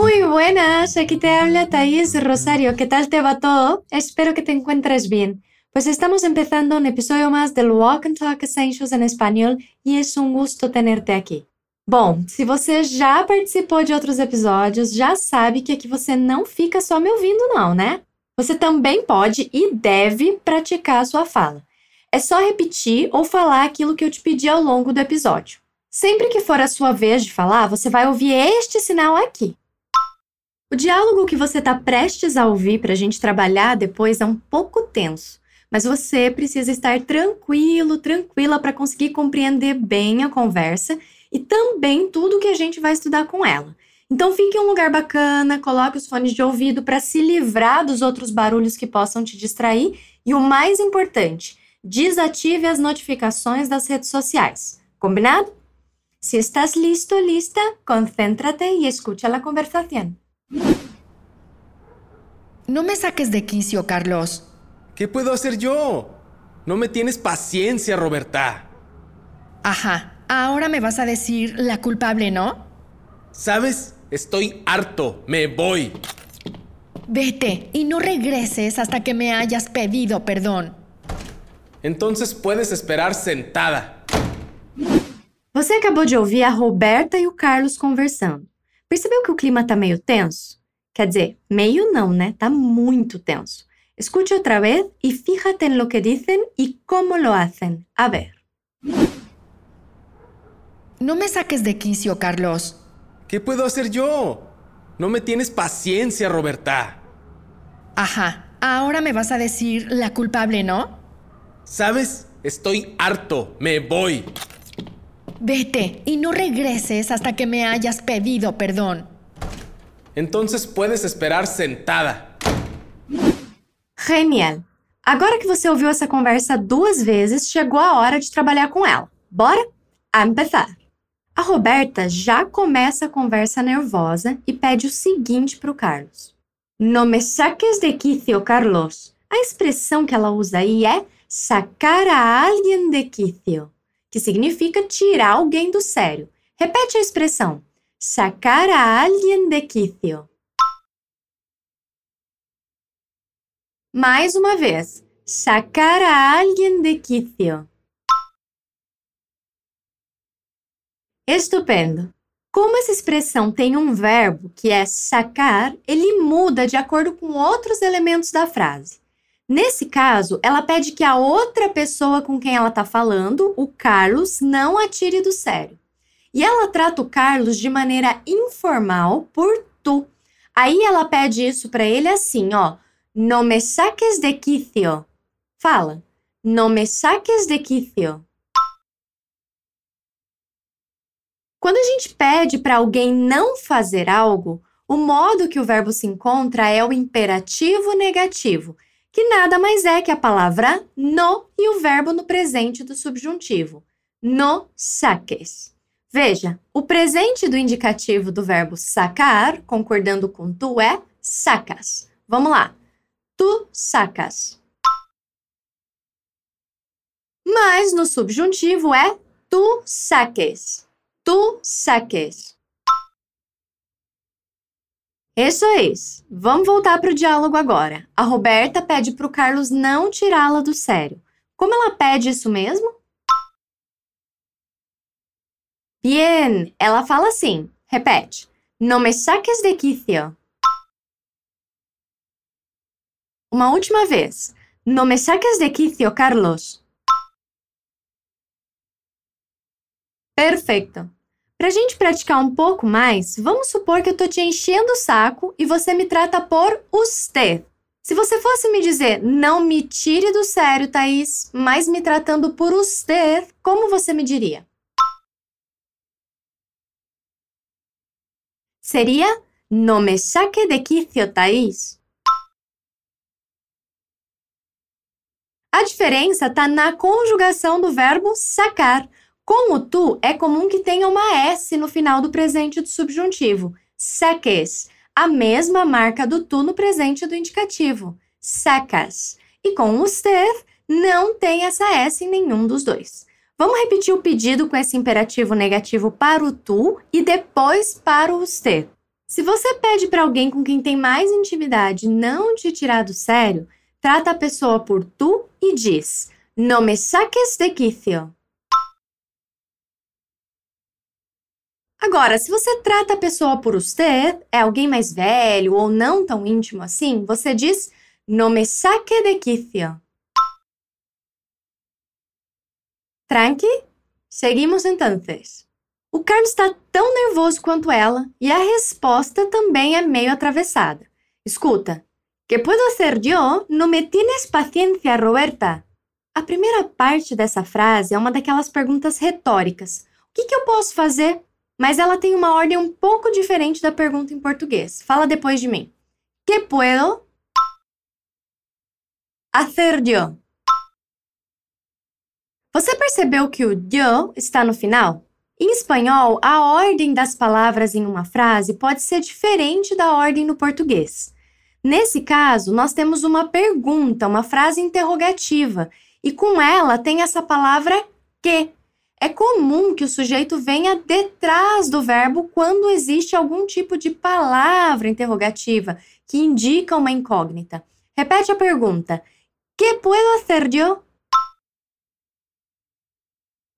Muy buenas, aquí te habla Thais Rosario. ¿Qué tal te va todo? Espero que te encuentres bien. Pues estamos empezando un episodio más del Walk and Talk Essentials en español e es um gusto tenerte aqui. Bom, se você já participou de outros episódios, já sabe que aqui você não fica só me ouvindo, não, né? Você também pode e deve praticar a sua fala. É só repetir ou falar aquilo que eu te pedi ao longo do episódio. Sempre que for a sua vez de falar, você vai ouvir este sinal aqui. O diálogo que você está prestes a ouvir para a gente trabalhar depois é um pouco tenso, mas você precisa estar tranquilo, tranquila para conseguir compreender bem a conversa e também tudo que a gente vai estudar com ela. Então fique em um lugar bacana, coloque os fones de ouvido para se livrar dos outros barulhos que possam te distrair e o mais importante, desative as notificações das redes sociais. Combinado? Si estás listo, lista, concéntrate y escucha la conversación. No me saques de quicio, Carlos. ¿Qué puedo hacer yo? No me tienes paciencia, Roberta. Ajá, ahora me vas a decir la culpable, ¿no? ¿Sabes? Estoy harto. Me voy. Vete y no regreses hasta que me hayas pedido perdón. Entonces puedes esperar sentada. Você acabou de ouvir a Roberta e o Carlos conversando. Percebeu que o clima tá meio tenso? Quer dizer, meio não, né? Tá muito tenso. Escute outra vez e fíjate en lo que dicen y cómo lo hacen. A ver. No me saques de quicio, Carlos. ¿Qué puedo hacer yo? No me tienes paciencia, Roberta. Ajá, ahora me vas a decir la culpable, ¿no? ¿Sabes? Estoy harto. Me voy. Vete y no regreses hasta que me hayas pedido perdón. Entonces puedes esperar sentada. Genial! Agora que você ouviu essa conversa duas vezes, chegou a hora de trabalhar com ela. Bora? A empezar! A Roberta já começa a conversa nervosa e pede o seguinte para o Carlos: No me saques de quicio, Carlos. A expressão que ela usa aí é sacar a alguien de quicio que significa tirar alguém do sério. Repete a expressão: sacar a alguien de quicio. Mais uma vez. Sacar a alguien de quicio. Estupendo! Como essa expressão tem um verbo que é sacar, ele muda de acordo com outros elementos da frase. Nesse caso, ela pede que a outra pessoa com quem ela está falando, o Carlos, não atire do sério. E ela trata o Carlos de maneira informal por tu. Aí ela pede isso para ele assim, ó. No me saques de quicio. Fala. No me saques de quicio. Quando a gente pede para alguém não fazer algo, o modo que o verbo se encontra é o imperativo negativo que nada mais é que a palavra no e o verbo no presente do subjuntivo. No saques. Veja, o presente do indicativo do verbo sacar, concordando com tu, é sacas. Vamos lá. Tu sacas. Mas no subjuntivo é tu saques. Tu saques. Isso é isso. Vamos voltar para o diálogo agora. A Roberta pede para o Carlos não tirá-la do sério. Como ela pede isso mesmo? Bien, ela fala assim. Repete. No me saques de quicio. Uma última vez. No me saques de quicio, Carlos. Perfeito. Para a gente praticar um pouco mais, vamos supor que eu estou te enchendo o saco e você me trata por usted. Se você fosse me dizer, não me tire do sério, Thaís, mas me tratando por usted, como você me diria? Seria, no me saque de quicio, Thaís. A diferença está na conjugação do verbo sacar. Com o tu, é comum que tenha uma S no final do presente do subjuntivo. Saques, a mesma marca do tu no presente do indicativo. Sacas. E com o usted, não tem essa S em nenhum dos dois. Vamos repetir o pedido com esse imperativo negativo para o tu e depois para o usted. Se você pede para alguém com quem tem mais intimidade não te tirar do sério, trata a pessoa por tu e diz: No me saques de quicio. Agora, se você trata a pessoa por usted, é alguém mais velho ou não tão íntimo assim, você diz: No me saque de quicio. Tranqui? Seguimos entonces. O Carlos está tão nervoso quanto ela e a resposta também é meio atravessada. Escuta. Que puedo hacer yo? No me tienes paciencia, Roberta. A primeira parte dessa frase é uma daquelas perguntas retóricas. O que, que eu posso fazer? Mas ela tem uma ordem um pouco diferente da pergunta em português. Fala depois de mim. Que puedo hacer yo? Você percebeu que o yo está no final? Em espanhol, a ordem das palavras em uma frase pode ser diferente da ordem no português. Nesse caso, nós temos uma pergunta, uma frase interrogativa, e com ela tem essa palavra que. É comum que o sujeito venha detrás do verbo quando existe algum tipo de palavra interrogativa que indica uma incógnita. Repete a pergunta: Que puedo hacer yo?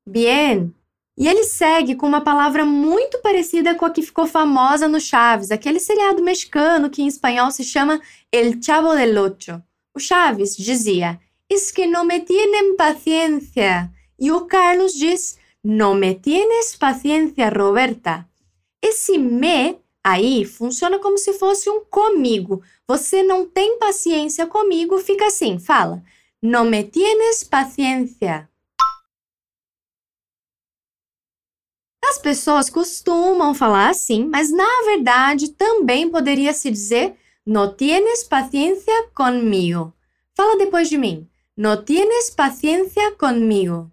Bien. E ele segue com uma palavra muito parecida com a que ficou famosa no Chaves, aquele seriado mexicano que em espanhol se chama El Chavo del Ocho. O Chaves dizia: Es que no me tienen paciencia. E o Carlos diz: No me tienes paciencia, Roberta. Esse me aí funciona como se fosse um comigo. Você não tem paciência comigo, fica assim, fala: No me tienes paciencia. As pessoas costumam falar assim, mas na verdade também poderia se dizer no tienes paciencia conmigo. Fala depois de mim. No tienes paciencia conmigo.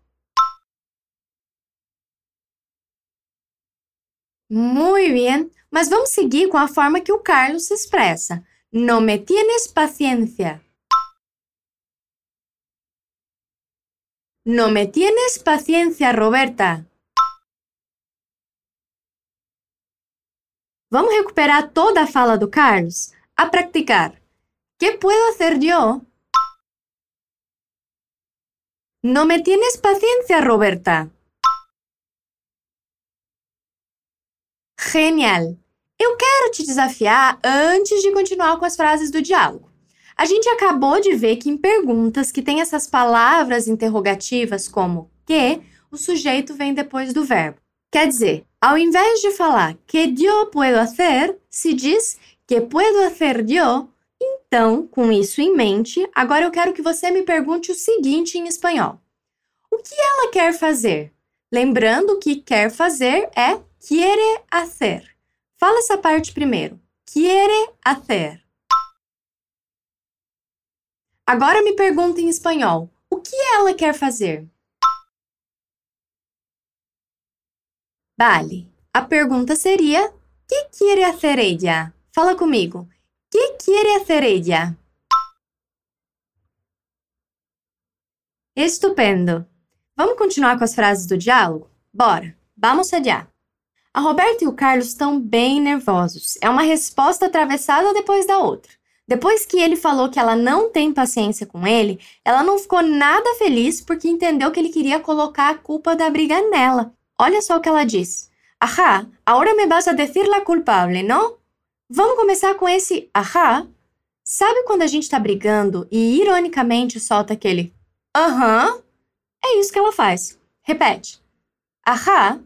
Muito bem, mas vamos seguir com a forma que o Carlos se expressa. No me tienes paciencia. No me tienes paciencia, Roberta. Vamos recuperar toda a fala do Carlos? A practicar. ¿Qué puedo hacer yo? No me tienes paciencia, Roberta. Genial! Eu quero te desafiar antes de continuar com as frases do diálogo. A gente acabou de ver que em perguntas que têm essas palavras interrogativas como que, o sujeito vem depois do verbo. Quer dizer, ao invés de falar que yo puedo hacer, se diz que puedo hacer yo. Então, com isso em mente, agora eu quero que você me pergunte o seguinte em espanhol: O que ela quer fazer? Lembrando que quer fazer é quiere hacer. Fala essa parte primeiro. Quiere hacer. Agora me pergunta em espanhol: o que ela quer fazer? Vale. A pergunta seria: que quiere hacer ella? Fala comigo. Que quiere hacer ella? Estupendo. Vamos continuar com as frases do diálogo? Bora. Vamos allá. A Roberta e o Carlos estão bem nervosos. É uma resposta atravessada depois da outra. Depois que ele falou que ela não tem paciência com ele, ela não ficou nada feliz porque entendeu que ele queria colocar a culpa da briga nela. Olha só o que ela diz. Ajá, agora me vas a decir la culpable, não? Vamos começar com esse ajá. Sabe quando a gente está brigando e ironicamente solta aquele aham? É isso que ela faz. Repete. Ajá.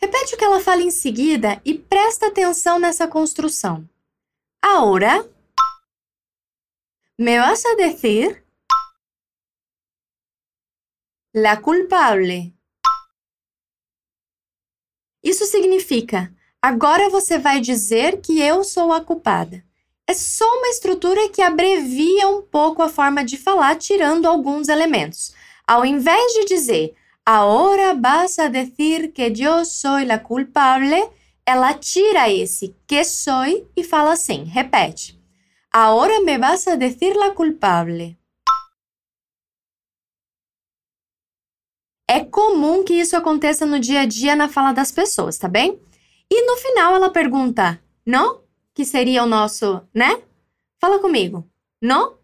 Repete o que ela fala em seguida e presta atenção nessa construção. Ahora me vas a decir La culpable. Isso significa: agora você vai dizer que eu sou a culpada. É só uma estrutura que abrevia um pouco a forma de falar, tirando alguns elementos. Ao invés de dizer ahora vas a decir que yo soy la culpable, ela tira esse que soy e fala assim, repete. Ahora me vas a decir la culpable. É comum que isso aconteça no dia a dia na fala das pessoas, tá bem? E no final ela pergunta, não? Que seria o nosso, né? Fala comigo. Não?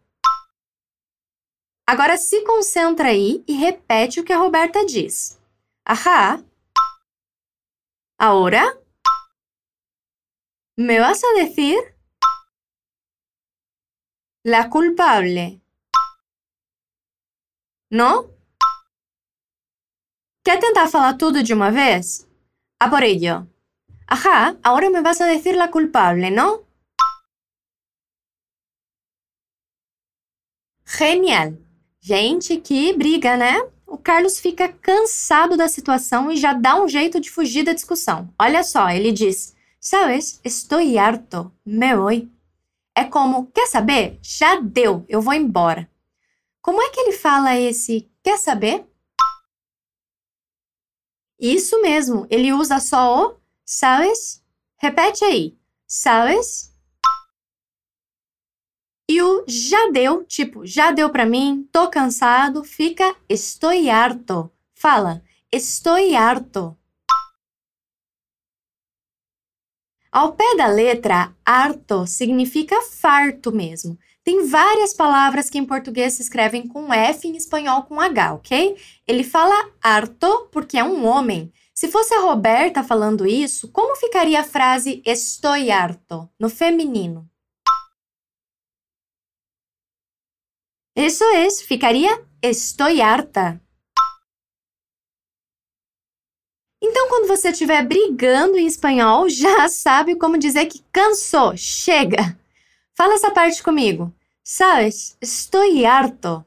Agora se concentra aí e repete o que a Roberta diz. Ajá. Ahora. ¿Me vas a decir? La culpable. ¿No? Quer tentar falar tudo de uma vez? A por ello. Ajá, ahora me vas a decir la culpable, ¿no? Genial! Gente, que briga, né? O Carlos fica cansado da situação e já dá um jeito de fugir da discussão. Olha só, ele diz: Sabes, estou harto, me voy. É como, quer saber? Já deu, eu vou embora. Como é que ele fala esse quer saber? Isso mesmo, ele usa só o sabes? Repete aí. Sabes? E o já deu, tipo, já deu para mim, tô cansado, fica estou harto. Fala, estou harto. Ao pé da letra, harto significa farto mesmo. Tem várias palavras que em português se escrevem com F em espanhol com H, ok? Ele fala harto porque é um homem. Se fosse a Roberta falando isso, como ficaria a frase estou harto no feminino? Isso é, ficaria estou harta. Então, quando você estiver brigando em espanhol, já sabe como dizer que cansou, chega. Fala essa parte comigo. Sabes, estou harto.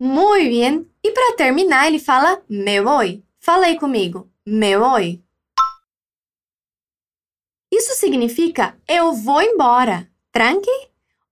Muy bien. E para terminar, ele fala me voy. Fala aí comigo. Me voy. Isso significa eu vou embora. Tranque?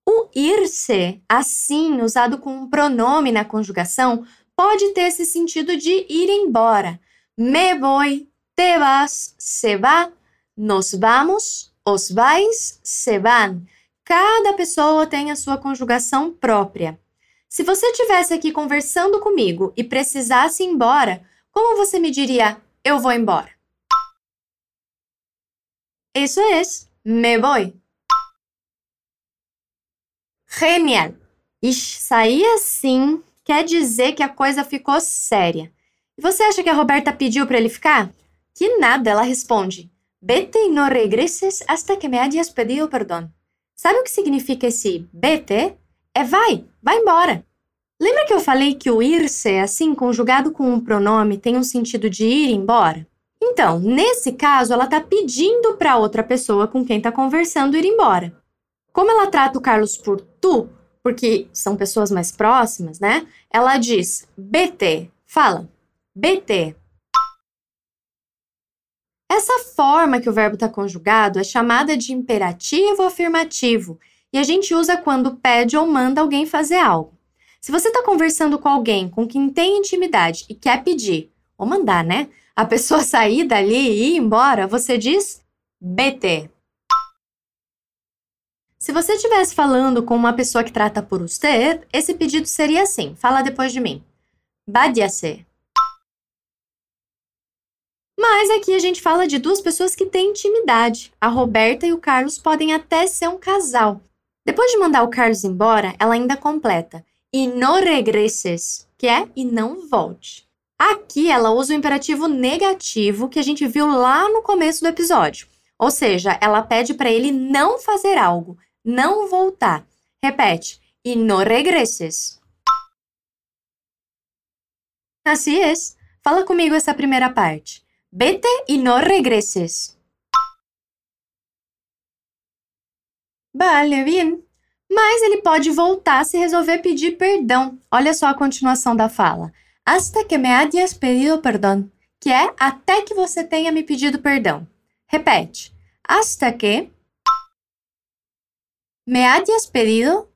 O ir-se, assim, usado com um pronome na conjugação, pode ter esse sentido de ir embora. Me voy, te vas, se va, nos vamos, os vais, se van. Cada pessoa tem a sua conjugação própria. Se você estivesse aqui conversando comigo e precisasse ir embora, como você me diria eu vou embora? Isso é, me voy. Genial! Ixi, sair assim quer dizer que a coisa ficou séria. E você acha que a Roberta pediu para ele ficar? Que nada, ela responde. Vete y no hasta que me hayas pedido perdón. Sabe o que significa esse vete? É vai, vai embora. Lembra que eu falei que o ir-se, assim, conjugado com um pronome, tem um sentido de ir embora? Então, nesse caso, ela está pedindo para outra pessoa com quem está conversando ir embora. Como ela trata o Carlos por tu, porque são pessoas mais próximas, né? Ela diz BT, fala BT. Essa forma que o verbo está conjugado é chamada de imperativo afirmativo e a gente usa quando pede ou manda alguém fazer algo. Se você está conversando com alguém com quem tem intimidade e quer pedir, ou mandar, né? A pessoa sair dali e ir embora, você diz BT. Se você estivesse falando com uma pessoa que trata por você, esse pedido seria assim: fala depois de mim. Váyase. Mas aqui a gente fala de duas pessoas que têm intimidade. A Roberta e o Carlos podem até ser um casal. Depois de mandar o Carlos embora, ela ainda completa: e no regresses, que é e não volte. Aqui ela usa o imperativo negativo que a gente viu lá no começo do episódio. Ou seja, ela pede para ele não fazer algo, não voltar. Repete. E no regresses. Assim é. Fala comigo essa primeira parte. Vete e no regresses. Vale, bien. Mas ele pode voltar se resolver pedir perdão. Olha só a continuação da fala. Hasta que me hayas pedido perdão. Que é até que você tenha me pedido perdão. Repete. Hasta que ¿Me hayas pedido?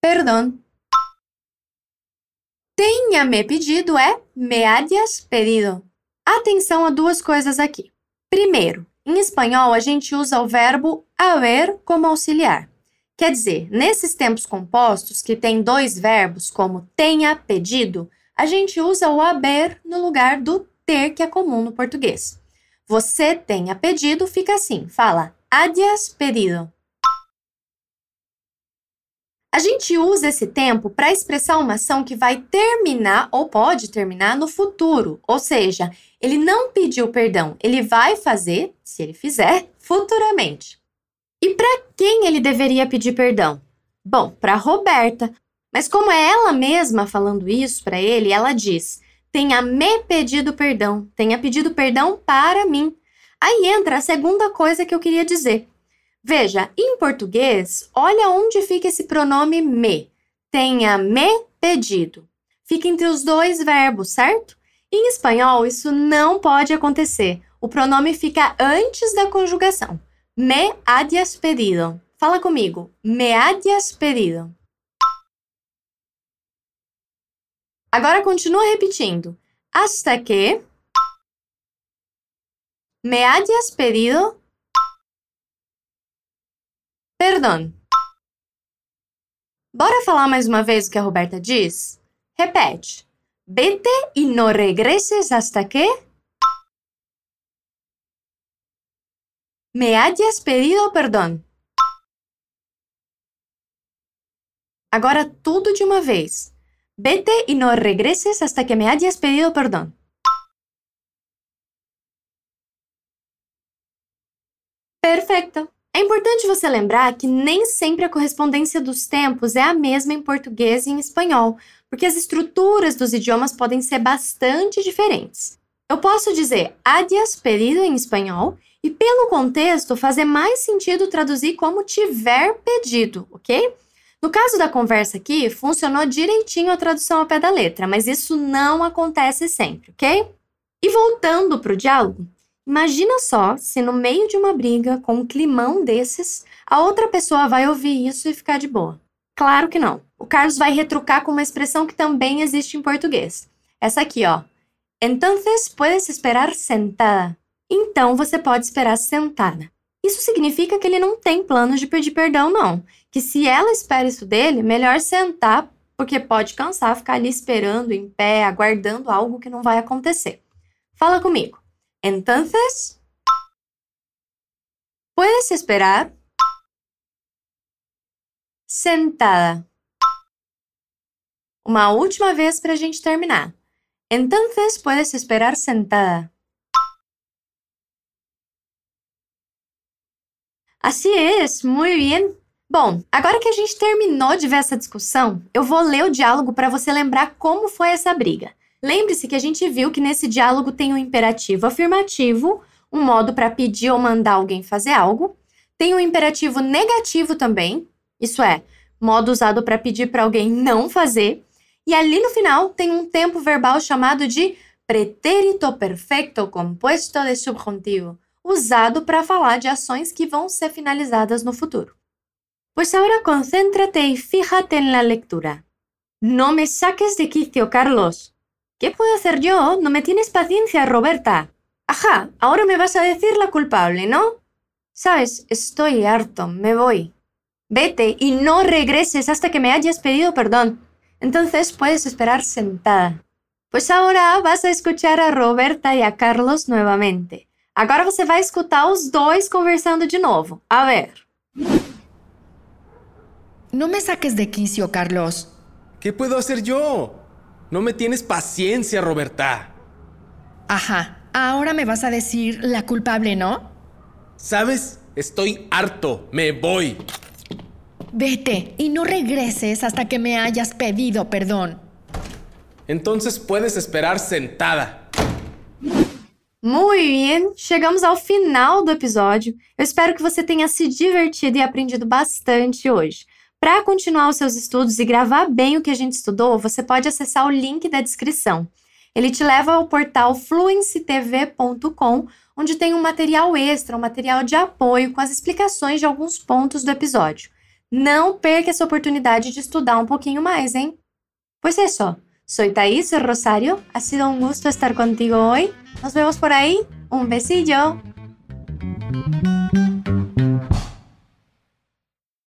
Perdão. Tenha-me pedido é me hayas pedido. Atenção a duas coisas aqui. Primeiro, em espanhol a gente usa o verbo haver como auxiliar. Quer dizer, nesses tempos compostos que tem dois verbos como tenha pedido, a gente usa o haber no lugar do ter, que é comum no português. Você tenha pedido, fica assim, fala hayas pedido. A gente usa esse tempo para expressar uma ação que vai terminar ou pode terminar no futuro, ou seja, ele não pediu perdão, ele vai fazer, se ele fizer, futuramente. E para quem ele deveria pedir perdão? Bom, para Roberta. Mas como é ela mesma falando isso para ele, ela diz: tenha me pedido perdão, tenha pedido perdão para mim. Aí entra a segunda coisa que eu queria dizer. Veja, em português, olha onde fica esse pronome me. Tenha me pedido. Fica entre os dois verbos, certo? Em espanhol, isso não pode acontecer. O pronome fica antes da conjugação. Me hayas pedido. Fala comigo. Me hayas pedido. Agora continua repetindo. Hasta que me hayas pedido Perdão. Bora falar mais uma vez o que a Roberta diz? Repete. Vete e no regreses hasta que me hayas pedido perdão. Agora tudo de uma vez. Vete e no regreses hasta que me hayas pedido perdão. Perfeito. É importante você lembrar que nem sempre a correspondência dos tempos é a mesma em português e em espanhol, porque as estruturas dos idiomas podem ser bastante diferentes. Eu posso dizer adias pedido em espanhol e, pelo contexto, fazer mais sentido traduzir como tiver pedido, ok? No caso da conversa aqui, funcionou direitinho a tradução ao pé da letra, mas isso não acontece sempre, ok? E voltando para o diálogo, Imagina só se no meio de uma briga com um climão desses, a outra pessoa vai ouvir isso e ficar de boa. Claro que não. O Carlos vai retrucar com uma expressão que também existe em português. Essa aqui, ó. Entonces puedes esperar sentada. Então você pode esperar sentada. Isso significa que ele não tem planos de pedir perdão, não. Que se ela espera isso dele, melhor sentar, porque pode cansar ficar ali esperando em pé, aguardando algo que não vai acontecer. Fala comigo. Entonces, ¿puedes esperar? Sentada. Uma última vez para a gente terminar. Entonces, puedes esperar sentada. Assim é, muito bem. Bom, agora que a gente terminou de ver essa discussão, eu vou ler o diálogo para você lembrar como foi essa briga. Lembre-se que a gente viu que nesse diálogo tem um imperativo afirmativo, um modo para pedir ou mandar alguém fazer algo. Tem um imperativo negativo também, isso é, modo usado para pedir para alguém não fazer. E ali no final tem um tempo verbal chamado de pretérito perfecto composto de subjuntivo, usado para falar de ações que vão ser finalizadas no futuro. Pues ahora concéntrate y fíjate en la lectura. No me saques de quicio, Carlos. ¿Qué puedo hacer yo? No me tienes paciencia, Roberta. Ajá, ahora me vas a decir la culpable, ¿no? Sabes, estoy harto, me voy. Vete y no regreses hasta que me hayas pedido perdón. Entonces puedes esperar sentada. Pues ahora vas a escuchar a Roberta y a Carlos nuevamente. Agora você vai escutar os dois conversando de novo. A ver. No me saques de quicio, Carlos. ¿Qué puedo hacer yo? No me tienes paciencia, Roberta. Ajá, ahora me vas a decir la culpable, ¿no? ¿Sabes? Estoy harto, me voy. Vete y no regreses hasta que me hayas pedido perdón. Entonces puedes esperar sentada. Muito bem, chegamos ao final do episódio. Eu espero que você tenha se divertido e aprendido bastante hoje. Para continuar os seus estudos e gravar bem o que a gente estudou, você pode acessar o link da descrição. Ele te leva ao portal fluencytv.com, onde tem um material extra, um material de apoio com as explicações de alguns pontos do episódio. Não perca essa oportunidade de estudar um pouquinho mais, hein? Pues eso, soy Thais Rosario, ha sido un gusto estar contigo hoy. Nos vemos por ahí. Un besillo.